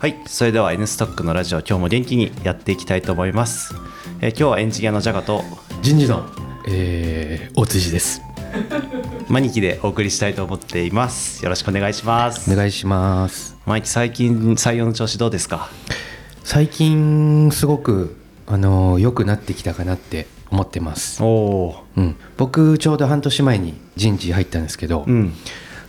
はいそれでは N ストックのラジオ今日も元気にやっていきたいと思います、えー今日はエンジニアのジャガと人事の、えー、大辻です。マニキでお送りしたいと思っています。よろしくお願いします。お願いします。マニキ最近採用の調子どうですか？最近すごくあの良くなってきたかなって思ってます、おおうん、僕ちょうど半年前に人事入ったんですけど、うん。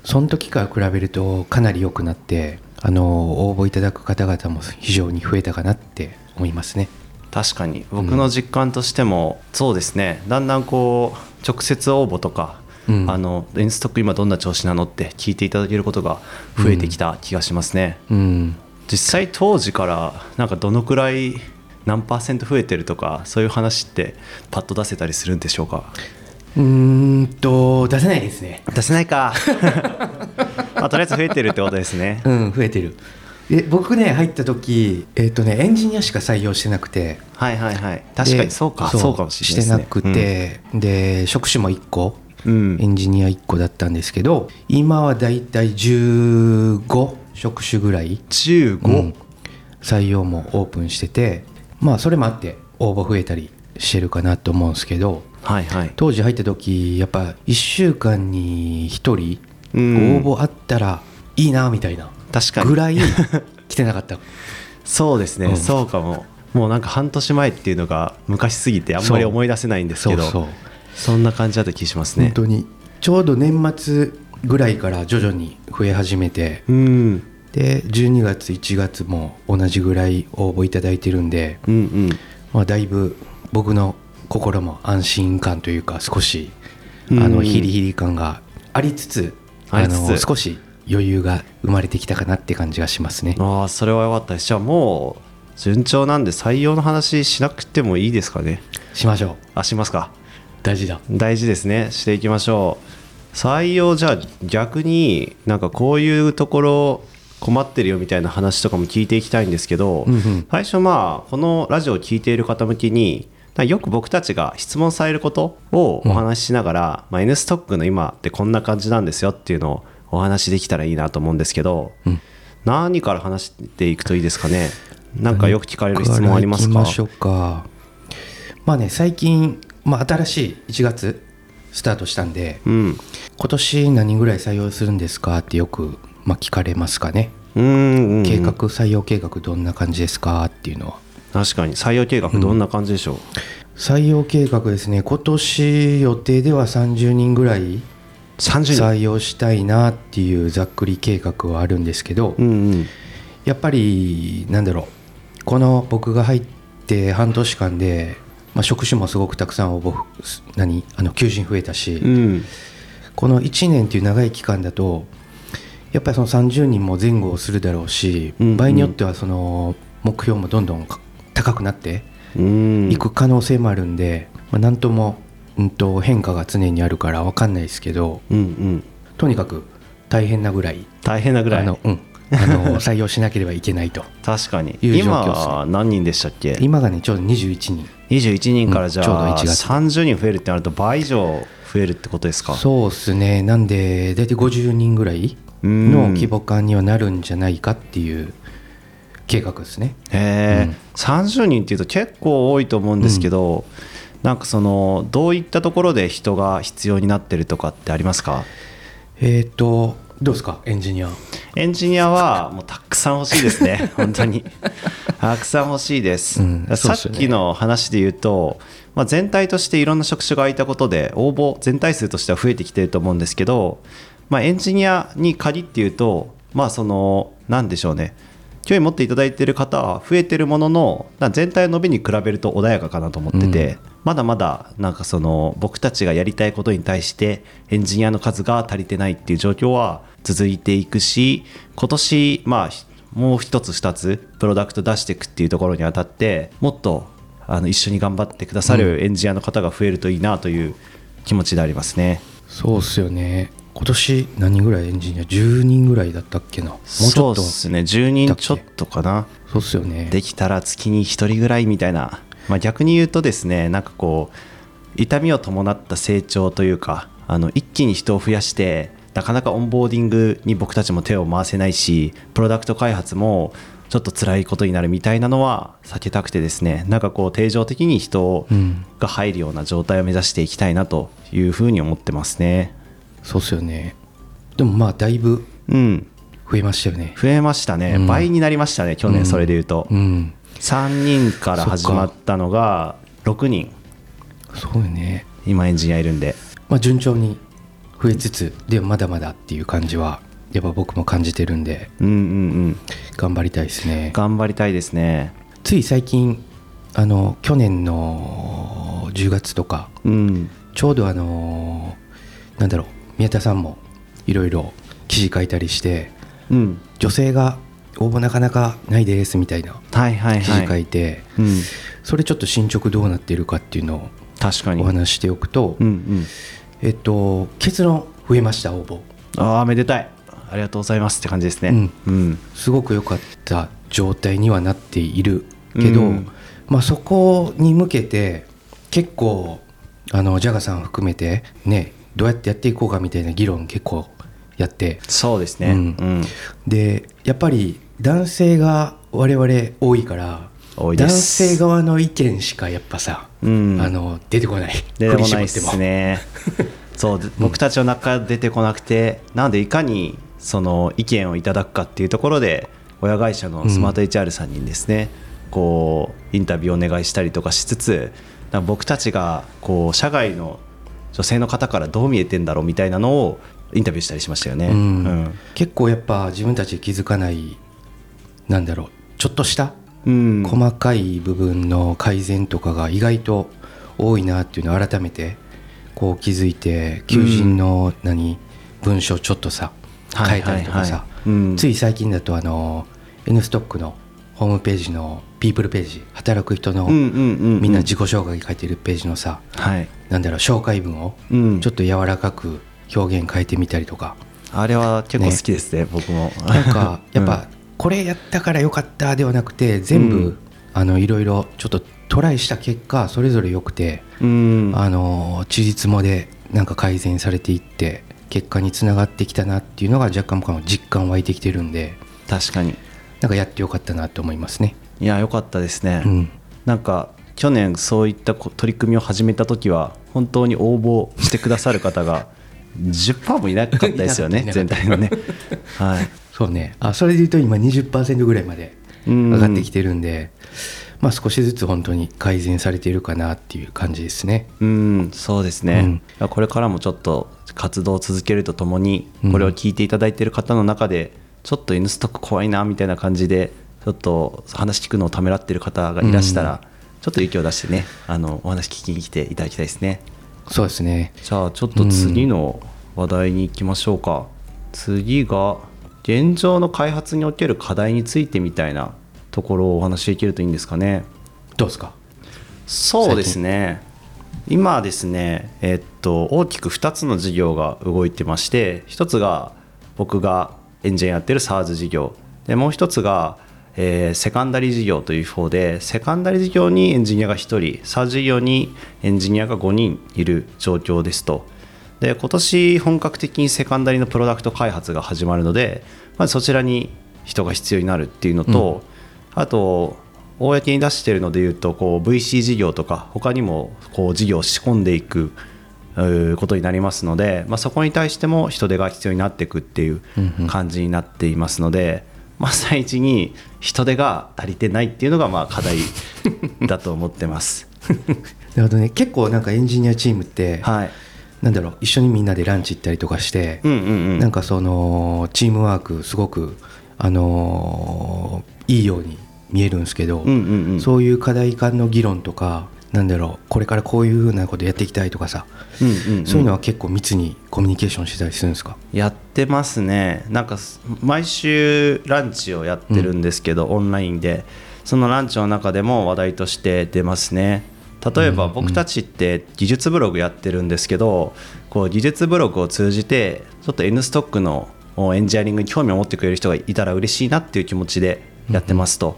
その時から比べるとかなり良くなってあの応募いただく方々も非常に増えたかなって思いますね。確かに。僕の実感としても、そうですね。だんだんこう直接応募とか、うん。あのエンストック今どんな調子なのって聞いていただけることが増えてきた気がしますね、うん。実際当時からなんかどのくらい何パーセント増えてるとかそういう話ってパッと出せたりするんでしょうか？うーんと出せないですね。出せないか、まあ、とりあえず増えてるってことですね。うん増えてる。で僕ね入った時えっ、とねエンジニアしか採用してなくて。はいはいはい。確かにでそうかそうかもしれないしてなくて、で職種も1個。うん、エンジニア1個だったんですけど今はだいたい15職種ぐらい、15、うん。採用もオープンしててまあそれもあって応募増えたりしてるかなと思うんですけど。はいはい。当時入った時やっぱ1週間に1人うん応募あったらいいなみたいな確かに。ぐらい来てなかった。そうですね、うん。そうかも。もうなんか半年前っていうのが昔すぎてあんまり思い出せないんですけど。そんな感じだった気しますね。本当に。ちょうど年末ぐらいから徐々に増え始めて。うん。で12月1月も同じぐらい応募いただいてるんで、うんうん。まあ、だいぶ僕の心も安心感というか少しあうん。のヒリヒリ感がありつつあの少し余裕が生まれてきたかなって感じがしますね。ああそれは良かったです。じゃあもう順調なんで採用の話しなくてもいいですかね。しましょう。あしますか。大事だ。大事ですね。していきましょう。採用じゃあ逆になんかこういうところ困ってるよみたいな話とかも聞いていきたいんですけど、うんうん。最初まあこのラジオを聞いている方向けによく僕たちが質問されることをお話ししながら、まあ、N ストックの今ってこんな感じなんですよっていうのをお話しできたらいいなと思うんですけど、うん。何から話していくといいですかね？なんかよく聞かれる質問ありますか？ましょうか。まあね最近、まあ、新しい1月スタートしたんでうん。今年何人ぐらい採用するんですかってよく、まあ、聞かれますかね。うんうんうん。計画採用計画どんな感じですかっていうのは確かに。採用計画どんな感じでしょう、採用計画ですね。今年予定では30人ぐらい30人。採用したいなっていうざっくり計画はあるんですけど、うんうん。やっぱりなんだろう。この僕が入って半年間で、まあ、職種もすごくたくさん応募何？あの求人増えたし、うん。この1年っていう長い期間だとやっぱりその30人も前後をするだろうし、うんうん。場合によってはその目標もどんどん高くなってうん。いく可能性もあるんで、まあ、なんとも、うん、と変化が常にあるから分かんないですけどうんうん。とにかく大変なぐらい大変なぐらい。あの、うん、あの 採用しなければいけないと。確かに。今何人でしたっけ？今がねちょうど21人。21人からじゃうんちょうどあ1月30人増えるってなると倍以上増えるってことですか？そうですね。なんで大体50人ぐらいうん。の規模感にはなるんじゃないかっていう計画ですね。へえ、うん。30人っていうと結構多いと思うんですけど、なんかそのどういったところで人が必要になってるとかってありますか？えっ、とどうですか？エンジニア。エンジニアはもうたくさん欲しいですね、本当に。たくさん欲しいです。うんさっきの話で言うと、まあ、全体としていろんな職種が空いたことで、応募全体数としては増えてきてると思うんですけど、まあ、エンジニアに限って言うと、まあ、その、なんでしょうね。興味持っていただいている方は増えてるもののな全体の伸びに比べると穏やかかなと思ってて、まだまだなんかその僕たちがやりたいことに対してエンジニアの数が足りてないっていう状況は続いていくし今年まあひもう一つ二つプロダクト出していくっていうところにあたってもっとあの一緒に頑張ってくださるエンジニアの方が増えるといいなという気持ちでありますね。そうっすよね今年何人ぐらいエンジニア？10人ぐらいだったっけな。もうちそうょっと。ですね。10人ちょっとかな。そうっすよね。できたら月に1人ぐらいみたいな、まあ、逆に言うとですねなんかこう痛みを伴った成長というかあの一気に人を増やしてなかなかオンボーディングに僕たちも手を回せないしプロダクト開発もちょっと辛いことになるみたいなのは避けたくてですねなんかこう定常的に人うん。が入るような状態を目指していきたいなというふうに思ってますねそうっすよね。でもまあだいぶうん。増えましたよね。増えましたね、うん。倍になりましたね去年それでいうと、うん。3人から始まったのが6人。そうよね。今エンジニアいるんで。まあ順調に増えつつでもまだまだっていう感じはやっぱ僕も感じてるんでうんうんうん。頑張りたいですね。頑張りたいですね。つい最近あの去年の10月とかうん。ちょうどあのなんだろう宮田さんもいろいろ記事書いたりしてうん。女性が応募なかなかないですみたいな記事書はい、いて、うん、それちょっと進捗どうなっているかっていうのを確かに。お話ししておくと、うんうん。えっと結論増えました応募。ああめでたい。ありがとうございますって感じですね。うん、すごく良かった状態にはなっているけど、うん。まあ、そこに向けて結構あのジャガさん含めてねどうやってやっていこうかみたいな議論結構やって。そうですね。ううん。ん、でやっぱり男性が我々多いから多いで男す性側の意見しかやっぱさ、うん。あの出てこない。出てこないですね。そう。僕たちの中出てこなくてなのでいかにその意見をいただくかっていうところで親会社のスマート HR さんにですね、こうインタビューをお願いしたりとかしつつ僕たちがこう社外の女性の方からどう見えてんだろうみたいなのをインタビューしたりしましたよね。うん。うん。結構やっぱ自分たちで気づかないなんだろうちょっとしたうん。細かい部分の改善とかが意外と多いなっていうのを改めてこう気づいて求人の何、文章ちょっとさ変えたりとかさ、はい。はいはいうん。つい最近だとあの N ストックのホームページのピープルページ働く人のみんな自己紹介書いてるページのさはい、なんだろう紹介文をうん。ちょっと柔らかく表現変えてみたりとか。あれは結構好きですね僕も。なんか やっぱこれやったからよかったではなくて全部、うん。あのいろいろちょっとトライした結果それぞれ良くて、うん。あの地実もでなんか改善されていって結果につながってきたなっていうのが若干僕は実感湧いてきてるんで。確かになんかやってよかったなと思いますね。いや良かったですね、うん。なんか去年そういったこ取り組みを始めた時は本当に応募してくださる方が10%もいなかったですよね全体のね。はい。そうね。あそれで言うと今20%ぐらいまでうん上がってきてるんで、まあ、少しずつ本当に改善されているかなっていう感じですね。うんそうですね、うん。これからもちょっと活動を続けるとともにうん。これを聞いていただいている方の中でちょっと N ストック怖いなみたいな感じでちょっと話聞くのをためらっている方がいらしたら、ちょっと勇気を出してねあのお話聞きに来ていただきたいですね。そうですね。じゃあちょっと次の話題に行きましょうか、次が現状の開発における課題についてみたいなところをお話しできるといいんですかね。どうですか？そうですね。今ですねえっと大きく2つの事業が動いてまして1つが僕がエンジニアやってる SARS 事業。でもう1つが、えーセカンダリー事業という方でセカンダリー事業にエンジニアが1人 SARS 事業にエンジニアが5人いる状況ですと。で今年本格的にセカンダリのプロダクト開発が始まるのでまずそちらに人が必要になるっていうのと、あと公に出しているのでいうとこう VC 事業とか他にもこう事業を仕込んでいくことになりますので、まあ、そこに対しても人手が必要になっていくっていう感じになっていますので、まあ、最一に人手が足りてないっていうのがまあ課題だと思ってます。なるほどね。結構なんかエンジニアチームって、はい、なんだろう一緒にみんなでランチ行ったりとかして、うんうんうん。なんかそのチームワークすごくあのーいいように見えるんですけど、うんうんうん。そういう課題間の議論とかなんだろうこれからこういうふうなことやっていきたいとかさ、うんうんうん。そういうのは結構密にコミュニケーションしてたりするんですか？やってますね。なんかす毎週ランチをやってるんですけど、オンラインで。そのランチの中でも話題として出ますね。例えば僕たちって技術ブログやってるんですけどこう技術ブログを通じてちょっと N ストックのおエンジニアリングに興味を持ってくれる人がいたら嬉しいなっていう気持ちでやってますと。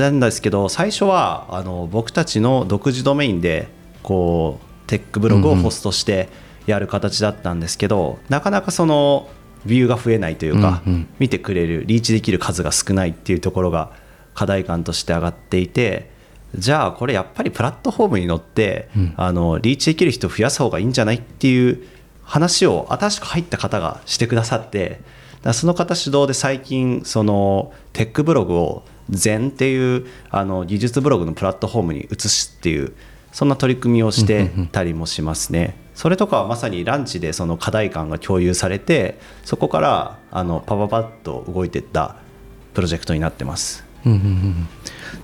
なんですけど最初はあの僕たちの独自ドメインでこうテックブログをホストしてやる形だったんですけどなかなかそのビューが増えないというか、うんうん。見てくれるリーチできる数が少ないっていうところが課題感として上がっていてじゃあこれやっぱりプラットフォームに乗って、うん。あのリーチできる人を増やす方がいいんじゃないっていう話を新しく入った方がしてくださってその方主導で最近そのテックブログを全っていうあの技術ブログのプラットフォームに移すっていうそんな取り組みをしてたりもしますね。それとかはまさにランチでその課題感が共有されてそこからあのパパパッと動いていったプロジェクトになってます。うんうんうん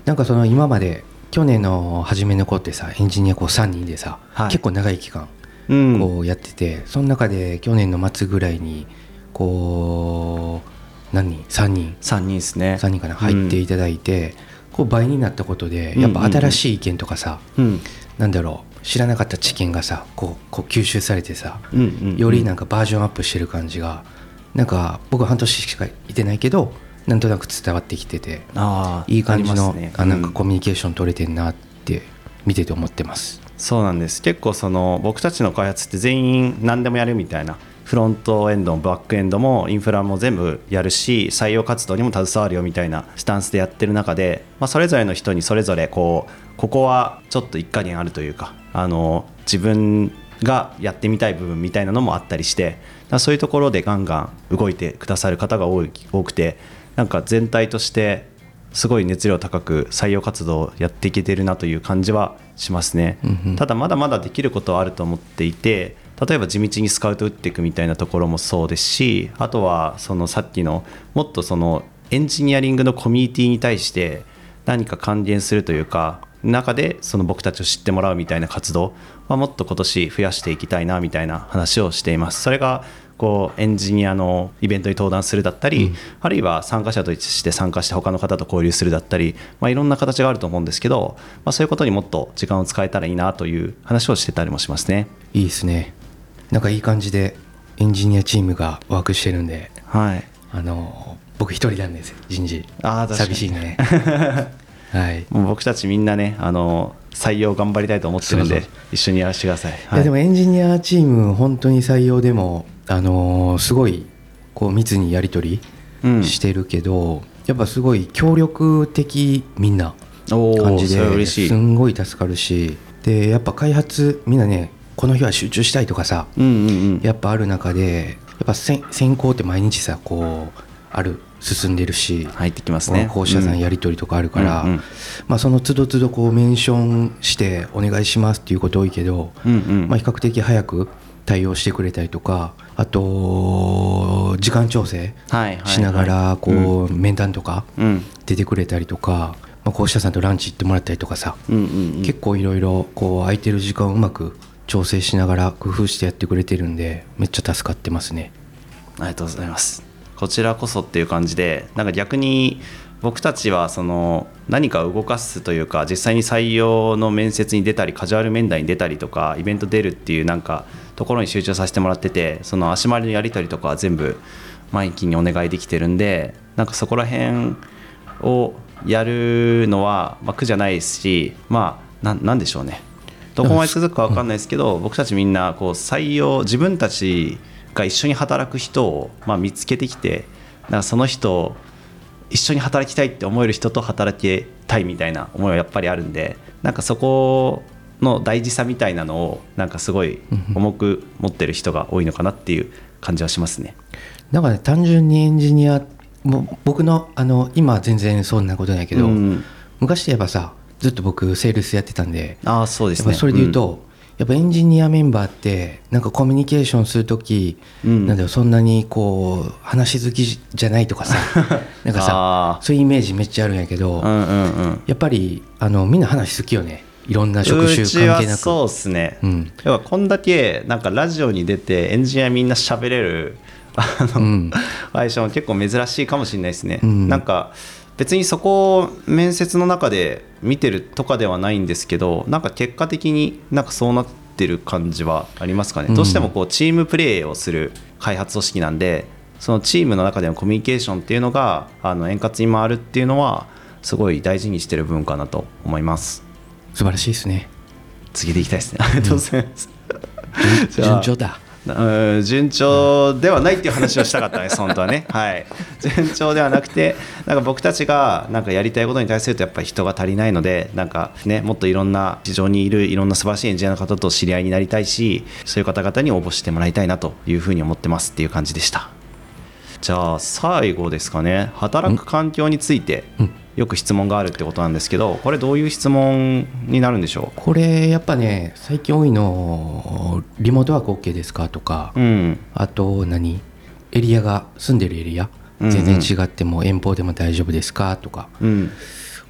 なんかその今まで去年の初めの子ってさエンジニアこう3人でさ、はい結構長い期間うんこうやってて、その中で去年の末ぐらいにこう何人？3人？3人ですね。3人かな？入っていただいて、こう倍になったことでやっぱ新しい意見とかさ、うん。なんだろう知らなかった知見がさこうこう吸収されてさ、うんうんうんよりなんかバージョンアップしてる感じがなんか僕は半年しかいてないけどなんとなく伝わってきててあーいい感じのあ、ね。なんかうん。コミュニケーション取れてんなって見てて思ってます。そうなんです。結構その僕たちの開発って全員何でもやるみたいなフロントエンドもバックエンドもインフラも全部やるし採用活動にも携わるよみたいなスタンスでやってる中で、まあ、それぞれの人にそれぞれこうここはちょっと一加減あるというかあの自分がやってみたい部分みたいなのもあったりしてそういうところでガンガン動いてくださる方が多い多くてなんか全体としてすごい熱量高く採用活動をやっていけてるなという感じはしますね、ただまだまだできることはあると思っていて例えば地道にスカウト打っていくみたいなところもそうですしあとはそのさっきのもっとそのエンジニアリングのコミュニティに対して何か還元するというか中でその僕たちを知ってもらうみたいな活動はもっと今年増やしていきたいなみたいな話をしています。それがこうエンジニアのイベントに登壇するだったり、あるいは参加者として参加して他の方と交流するだったり、まあ、いろんな形があると思うんですけど、まあ、そういうことにもっと時間を使えたらいいなという話をしてたりもしますね。いいですねなんかいい感じでエンジニアチームがワークしてるんではい、あの僕一人なんです人事。あ寂しいね。はい。もう僕たちみんなねあの採用頑張りたいと思ってるんで一緒にやらせてください。いやでもエンジニアチーム本当に採用でも、あのーすごいこう密にやり取うん。りしてるけど、やっぱすごい協力的みんな感じですんごい助かるしでやっぱ開発みんなねこの日は集中したいとかさうんうんうん。やっぱある中でやっぱ先先行って毎日さこうある進んでるし入ってきますね。放射線やり取りとかあるから、うんうんまあ、その都度都度こうメンションしてお願いしますっていうこと多いけど、うんうん。まあ、比較的早く対応してくれたりとかあと時間調整しながらこう面談とかうん。出てくれたりとか、まあ、校舎さんとランチ行ってもらったりとかさ、うんうんうん。結構いろいろこう空いてる時間をうまく調整しながら工夫してやってくれてるんでめっちゃ助かってますね。ありがとうございます。こちらこそっていう感じで、なんか逆に僕たちはその何か動かすというか、実際に採用の面接に出たり、カジュアル面談に出たりとか、イベント出るっていうなんかところに集中させてもらってて、その足回りのやり取りとかは全部マイキーにお願いできてるんで、なんかそこら辺をやるのは、ま、苦じゃないですし、まあ、なんなんでしょうね。どこまで続くか分かんないですけど、僕たちみんなこう採用自分たちが一緒に働く人をまあ見つけてきてなんかその人一緒に働きたいって思える人と働きたいみたいな思いはやっぱりあるんでなんかそこの大事さみたいなのをなんかすごい重く持ってる人が多いのかなっていう感じはしますね。だからね単純にエンジニアもう僕のあの今は全然そんなことないけど、うん。昔で言えばさずっと僕セールスやってたんでああそうですね。それで言うと、やっぱエンジニアメンバーってなんかコミュニケーションするとき、うん。なんだろうそんなにこう話好きじゃないとかさ なんかあさー。そういうイメージめっちゃあるんやけど、うんうんうん。やっぱりあのみんな話好きよね。いろんな職種関係なく。はそうですね、うん。要はこんだけなんかラジオに出てエンジニアみんな喋れるあの、うん。相性も結構珍しいかもしれないですね、うん。なんか別にそこを面接の中で見てるとかではないんですけどなんか結果的になんかそうなってる感じはありますかね、うん。どうしてもこうチームプレーをする開発組織なんでそのチームの中でのコミュニケーションっていうのがあの円滑に回るっていうのはすごい大事にしてる文化だと思います。素晴らしいですね。続けていきたいですね。ありがとうございます、順調だうん順調ではないっていう話をしたかったです、本当はね。はい、順調ではなくて、なんか僕たちがなんかやりたいことに対すると、やっぱり人が足りないので、なんかね、もっといろんな市場にいるいろんな素晴らしいエンジニアの方と知り合いになりたいし、そういう方々に応募してもらいたいなというふうに思ってますっていう感じでした。じゃあ、最後ですかね、働く環境について、よく質問があるってことなんですけど、これ、どういう質問になるんでしょこれやっぱね最近多いのリモートワーク OK ですかとか、う。うん、あと何？エリアが住んでるエリア？全然違っても遠方でも大丈夫ですかとかうん、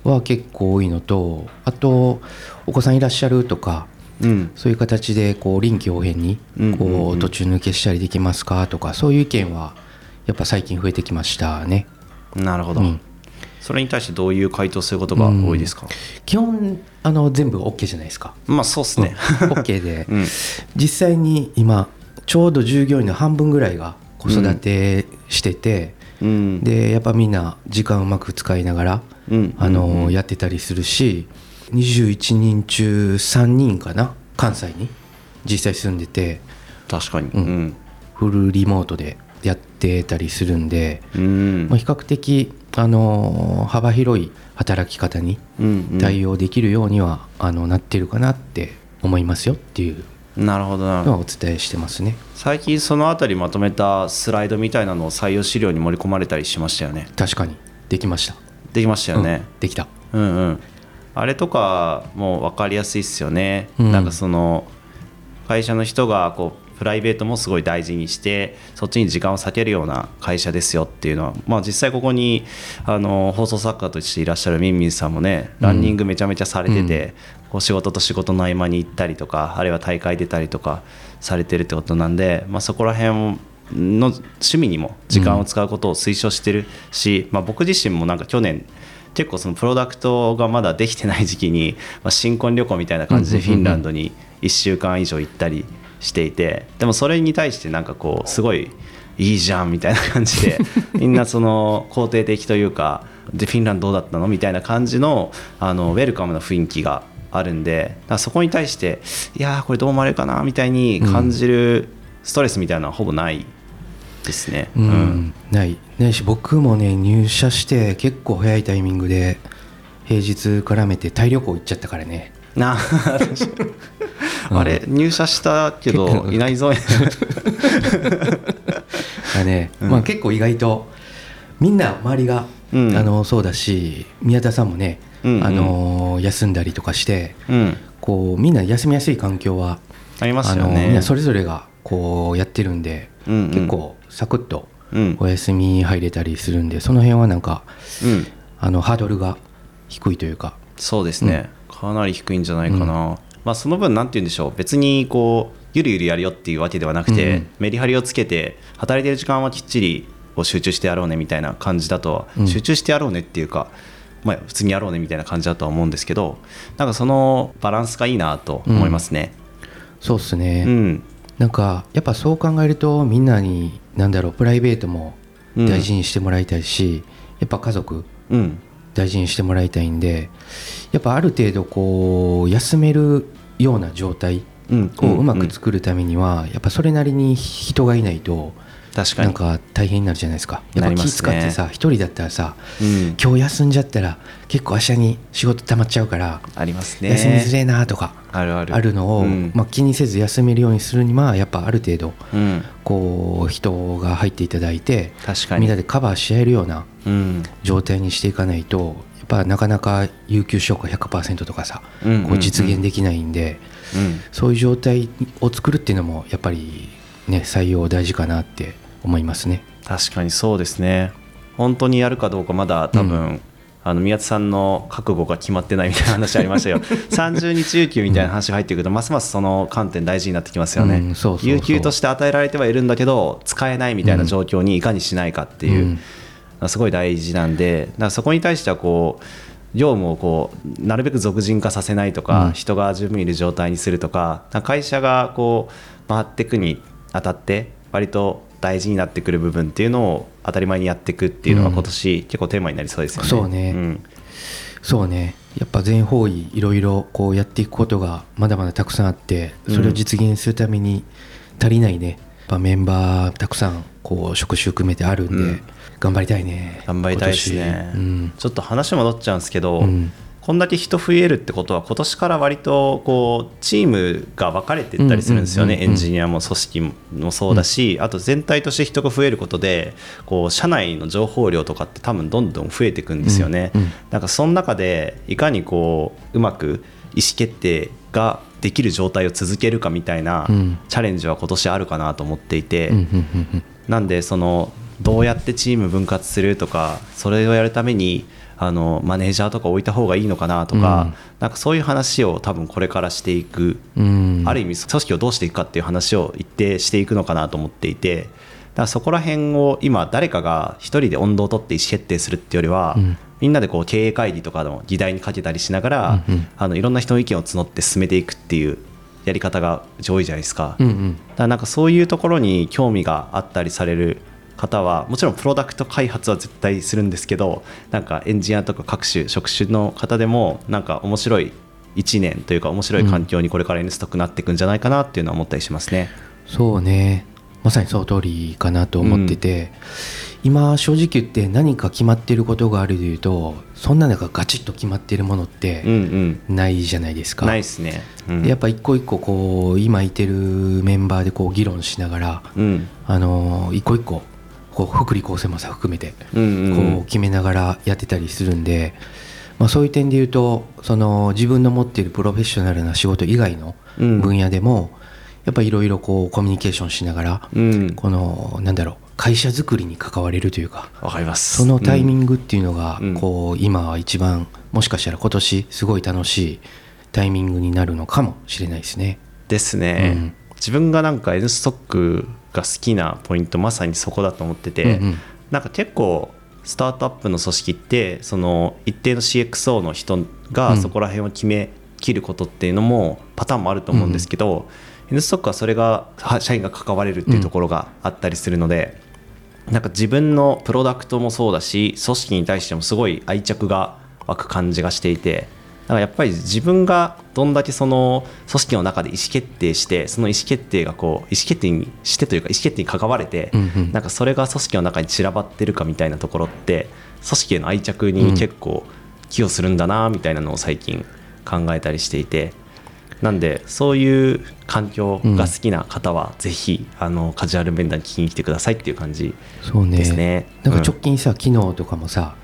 は結構多いのとあとお子さんいらっしゃるとかうん、そういう形でこう臨機応変にこうんう途中抜けしたりできますかとかそういう意見はやっぱ最近増えてきましたね。なるほど。うんそれに対してどういう回答することが多いですか、基本あの全部 OK じゃないですか。まあそうっすね。OK で、うん。実際に今ちょうど従業員の半分ぐらいが子育てしてて、うん。でやっぱみんな時間うまく使いながら、うん。あのうんうんやってたりするし21人中3人かな関西に実際住んでて。確かに。ううんん。フルリモートでやってたりするんで、うん。まあ、比較的あの幅広い働き方にうんうん。対応できるようには、あのなってるかなって思いますよっていう。なるほどなお伝えしてますね。最近そのあたりまとめたスライドみたいなのを採用資料に盛り込まれたりしましたよね。確かに。できました。できましたよね。うん、できた。うん、うん。あれとかもう分かりやすいっすよね、うん。なんかその会社の人がこうプライベートもすごい大事にしてそっちに時間を割けるような会社ですよっていうのは、まあ、実際ここにあの放送作家としていらっしゃるミンミンさんもねランニングめちゃめちゃされてて、こう仕事と仕事の合間に行ったりとかあるいは大会出たりとかされてるってことなんで、まあ、そこら辺の趣味にも時間を使うことを推奨してるし、まあ、僕自身もなんか去年結構そのプロダクトがまだできてない時期に、まあ、新婚旅行みたいな感じでフィンランドに1週間以上行ったりしていてでもそれに対してなんかこうすごいいいじゃんみたいな感じで みんなその肯定的というかでフィンランドどうだったのみたいな感じのあのウェルカムな雰囲気があるんでそこに対していやーこれどう思われるかなみたいに感じるストレスみたいなのはほぼないですね。うん、ない。ないし僕もね入社して結構早いタイミングで平日絡めてタイ旅行行っちゃったからね。なあれ入社したけどいないぞ。だね、まあ結構意外とみんな周りが、うん。あのそうだし宮田さんもね、うんうん。あの休んだりとかしてうん。こうみんな休みやすい環境はありますよね。みんなそれぞれがこうやってるんで、うんうん。結構サクッとうん。お休み入れたりするんでその辺はなんかうん。あのハードルが低いというか。そうですね、かなり低いんじゃないかな、まあその分なんて言うんでしょう。別にこうゆるゆるやるよっていうわけではなくて、うんうん。メリハリをつけて働いてる時間はきっちりこう集中してやろうねみたいな感じだとは、うん。集中してやろうねっていうかまあ、普通にやろうねみたいな感じだとは思うんですけどなんかそのバランスがいいなと思いますね。そうっすね、うん。なんかやっぱそう考えるとみんなに何だろうプライベートも大事にしてもらいたいし、やっぱ家族うん大事にしてもらいたいんでやっぱある程度こう休めるような状態うん。をうまく作るためにはやっぱそれなりに人がいないと確かに。なんか大変になるじゃないですか。やっぱ気使ってさ一人だったらさうん、今日休んじゃったら結構明日に仕事溜まっちゃうからありますね。休みづれえなとかあるある。あるのを、うん。まあ、気にせず休めるようにするにはやっぱある程度うん、こう人が入っていただいて確かに。みんなでカバーし合えるようなうん状態にしていかないとやっぱなかなか有給消化100%とかさうんうんうん。こう実現できないんでうん。そういう状態を作るっていうのもやっぱりね採用大事かなって思いますね。確かにそうですね。本当にやるかどうかまだ多分、うあの宮津さんの覚悟が決まってないみたいな話ありましたよ30 日有給みたいな話が入ってくると、ますますその観点大事になってきますよね、有給として与えられてはいるんだけど使えないみたいな状況にいかにしないかっていう、すごい大事なんでだからそこに対してはこう業務をこうなるべく俗人化させないとか、うん。人が十分いる状態にするとか会社がこう回っていくにあたって割と大事になってくる部分っていうのを当たり前にやっていくっていうのがうん。今年結構テーマになりそうですよね。そうね。ん。そうね。やっぱ全方位いろいろこうやっていくことがまだまだたくさんあってそれを実現するために足りないね。やっぱメンバーたくさんこう職種含めてあるんで、うん頑張りたいね。頑張りたいですね、うん。ちょっと話戻っちゃうんですけど、うん。こんだけ人増えるってことは今年から割とこうチームが分かれていったりするんですよね、エンジニアも組織もそうだし、あと全体として人が増えることでこう社内の情報量とかって多分どんどん増えていくんですよね、なんかその中でいかにこううまく意思決定ができる状態を続けるかみたいなうん。チャレンジは今年あるかなと思っていて、なんでそのどうやってチーム分割するとかそれをやるためにあのマネージャーとか置いた方がいいのかなとか、うん。なんかそういう話を多分これからしていく、うん。ある意味組織をどうしていくかっていう話を一定していくのかなと思っていてだからそこら辺を今誰かが一人で温度を取って意思決定するっていうよりは、うん。みんなでこう経営会議とかの議題にかけたりしながら、うんうん。あのいろんな人の意見を募って進めていくっていうやり方が上位じゃないですか。うんうん。だからなんかそういうところに興味があったりされる方はもちろんプロダクト開発は絶対するんですけどなんかエンジニアとか各種職種の方でもなんか面白い1年というか面白い環境にこれから N ストックなっていくんじゃないかなっていうのは思ったりしますね。そうね。まさにその通りかなと思ってて、今正直言って何か決まってることがあるでいうとそんなのがガチッと決まってるものっうんてうん。ないじゃないですか、ないですね。うん。でやっぱ一個一個こう今いてるメンバーでこう議論しながらうん。あの一個一個こう福利厚生もさ含めてこう決めながらやってたりするんで、まあ、そういう点で言うとその自分の持っているプロフェッショナルな仕事以外のうん。分野でもやっぱいろいろこうコミュニケーションしながらうん。このなんだろう会社づくりに関われるというかわかります。そのタイミグ、ングっていうのがうん。こう今は一番もしかしたら今年すごい楽しいタイミングになるのかもしれないですね。ですね、うん自分がなんか N ストックが好きなポイントまさにそこだと思ってて、うんうん。なんか結構スタートアップの組織ってその一定の CXO の人がうん。そこら辺を決めきることっていうのもパターンもあると思うんですけど、N ストックはそれがは社員が関われるっていうところがあったりするので、なんか自分のプロダクトもそうだし組織に対してもすごい愛着が湧く感じがしていてだからやっぱり自分がどんだけその組織の中で意思決定してその意思決定がこう意思決定にしてというか意思決定に関われて、うんうん。なんかそれが組織の中に散らばってるかみたいなところって組織への愛着に結構寄与するんだなみたいなのを最近考えたりしていてなんでそういう環境が好きな方はぜひあのカジュアルベンダーに聞きに来てくださいっていう感じそうねですね。なんかうん直近さ、昨日とかもさ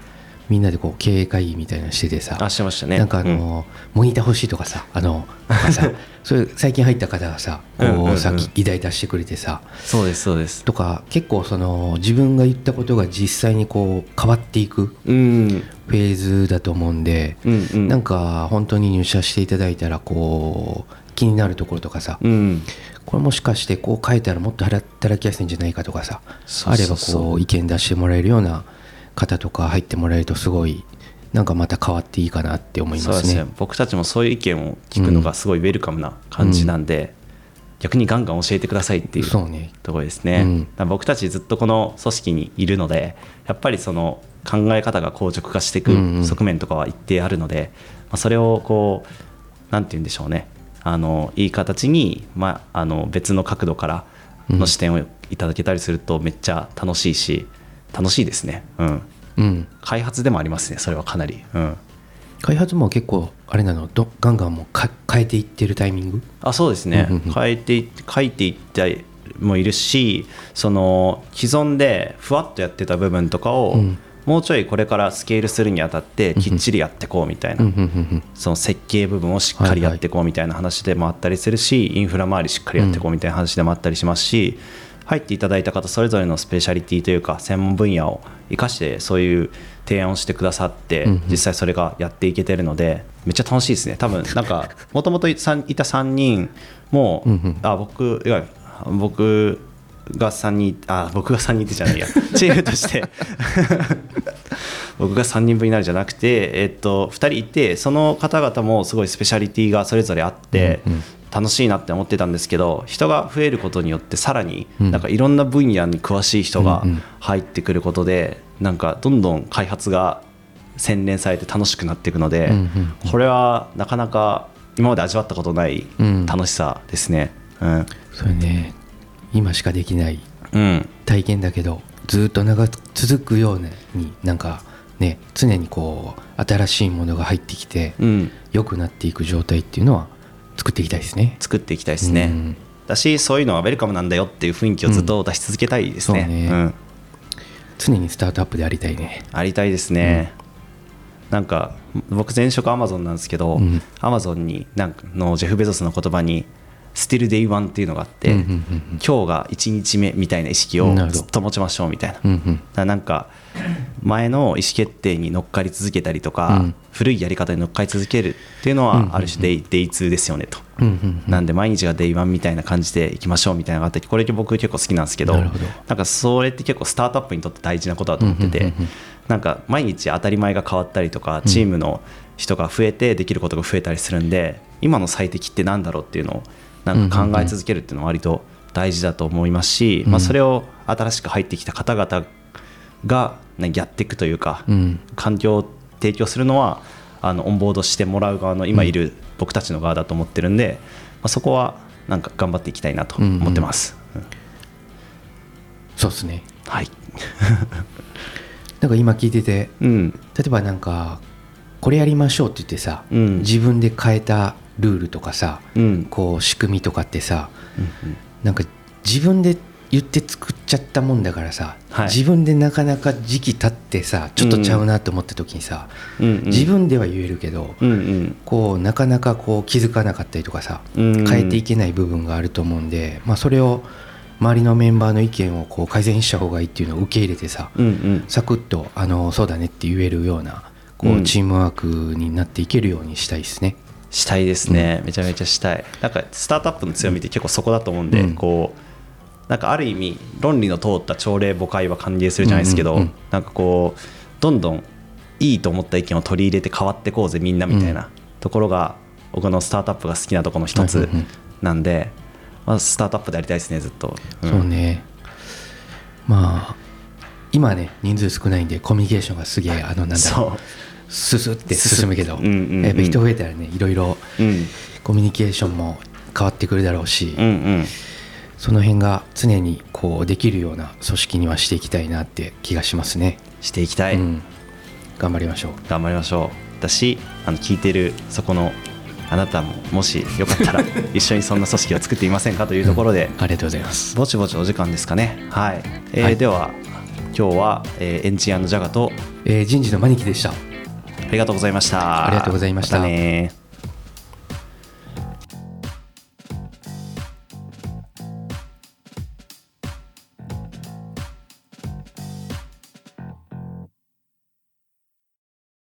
みんなでこう経営会議みたいなのしててさ。あしてましたね。なんかあの、モニター欲しいとかさあのなんかさそういう最近入った方がさこう、さ議題出してくれてさ。そうですそうです。とか結構その自分が言ったことが実際にこう変わっていくうん。フェーズだと思うんで、うなんか本当に入社していただいたらこう気になるところとかさ、うん。これもしかしてこう変えたらもっと働きやすいんじゃないかとかさあればこう意見出してもらえるような方とか入ってもらえるとすごいなんかまた変わっていいかなって思いそうですますね。ね僕たちもそういう意見を聞くのがすごいウェルカムな感じなんで、逆にガンガン教えてくださいっていうそうね。ところですね、うん。僕たちずっとこの組織にいるのでやっぱりその考え方が硬直化していうんうん。く側面とかは一定あるので、まあ、それをこうなんて言うんでしょうね。あのいい形に、まあ、あの別の角度からの視点をいただけたりするとめっちゃ楽しいし楽しいですね、うん、うん、開発でもありますねそれはかなり、うん、開発も結構あれなの？どガンガンもうか変えていってるタイミング？あそうですね、変えてい書いていってもいるしその既存でふわっとやってた部分とかを、うん。もうちょいこれからスケールするにあたってきっちりやっていこうみたいな、その設計部分をしっかりやっていこうみたいな話でもあったりするし、インフラ周りしっかりやっていこうみたいな話でもあったりしますし、入っていただいた方それぞれのスペシャリティというか専門分野を生かしてそういう提案をしてくださって、うんうん。実際それがやっていけてるのでめっちゃ楽しいですね。多分なんかもともといた3人も、うんうん。あ僕いや僕が3人あ僕が3人ってじゃないやチームとして。僕が3人分になるじゃなくて、えっと、2人いてその方々もすごいスペシャリティがそれぞれあって、うんうん楽しいなって思ってたんですけど人が増えることによってさらにうん。なんかいろんな分野に詳しい人が入ってくることでなんかどんどん開発が洗練されて楽しくなっていくので、これはなかなか今まで味わったことないうん。楽しさですね。うん、それね。今しかできないうん、体験だけどずっと長く続くようになんかね常にこう新しいものが入ってきてうん、良くなっていく状態っていうのは作っていきたいですね。作っていきたいですね。うんだしそういうのはウェルカムなんだよっていう雰囲気をずっと出し続けたいですね。うんねうん常にスタートアップでありたいね。ありたいですね、なんか僕前職アマゾンなんですけど、うんアマゾンになんかのジェフ・ベゾスの言葉に「Still Day One」っていうのがあって、うんうんうん今日が1日目みたいな意識をずっと持ちましょうみたいな、うなんか前の意思決定に乗っかり続けたりとか、うん。古いやり方に乗っかり続けるっていうのはある種デイ,、デイ2ですよねと、うんうんなんで毎日がデイ1みたいな感じでいきましょうみたいなのがあってこれ僕結構好きなんですけどななんかそれって結構スタートアップにとって大事なことだと思ってて、うんうんうんうん。なんか毎日当たり前が変わったりとかチームの人が増えてできることが増えたりするんで今の最適ってなんだろうっていうのをなんか考え続けるっていうのは割と大事だと思いますし、まあ、それを新しく入ってきた方々がねやっていくというか、うん。環境を提供するのはあのオンボードしてもらう側の今いる僕たちの側だと思ってるんで、まあ、そこはなんか頑張っていきたいなと思ってます。うん。そうですね。はい、なんか今聞いててうん。例えばなんかこれやりましょうって言ってさ、うん。自分で変えたルールとかさ、うん。こう仕組みとかってさ、なんか自分で言って作っちゃったもんだからさ、はい。自分でなかなか時期経ってさちょっとちゃうなと思った時にさ、うん。うん自分では言えるけど、うんうん。こうなかなかこう気づかなかったりとかさ、うん変えていけない部分があると思うんで、まあ、それを周りのメンバーの意見をこう改善した方がいいっていうのを受け入れてさ、うんうん。サクッとあのそうだねって言えるようなこううん。チームワークになっていけるようにしたいですね。したいですね、めちゃめちゃしたい。なんかスタートアップの強みって結構そこだと思うんで、うん。こうなんかある意味論理の通った朝礼誤解は歓迎するじゃないですけど、うんうん。うんなんかこうどんどんいいと思った意見を取り入れて変わってこうぜみんなみたいなところが僕のスタートアップが好きなところの一つうんうんうんなん。で、まあ、スタートアップでやりたいですねずっと、うん。そうね。まあ今ね人数少ないんでコミュニケーションがすげえあのなんだろそうススって進むけど、うんうんうん。やっぱ人増えたらねいろいろうん。コミュニケーションも変わってくるだろうし、うんうん。その辺が常にこうできるような組織にはしていきたいなって気がしますね。していきたい、うん、頑張りましょう。頑張りましょう。だしあの聞いてるそこのあなたももしよかったら 一緒にそんな組織を作っていませんかというところで、ありがとうございます。ぼちぼちお時間ですかね。はい、えーはい。では今日は、えーエンジニアのジャガとえー人事のマニキでした。ありがとうございました。ありがとうございました。またね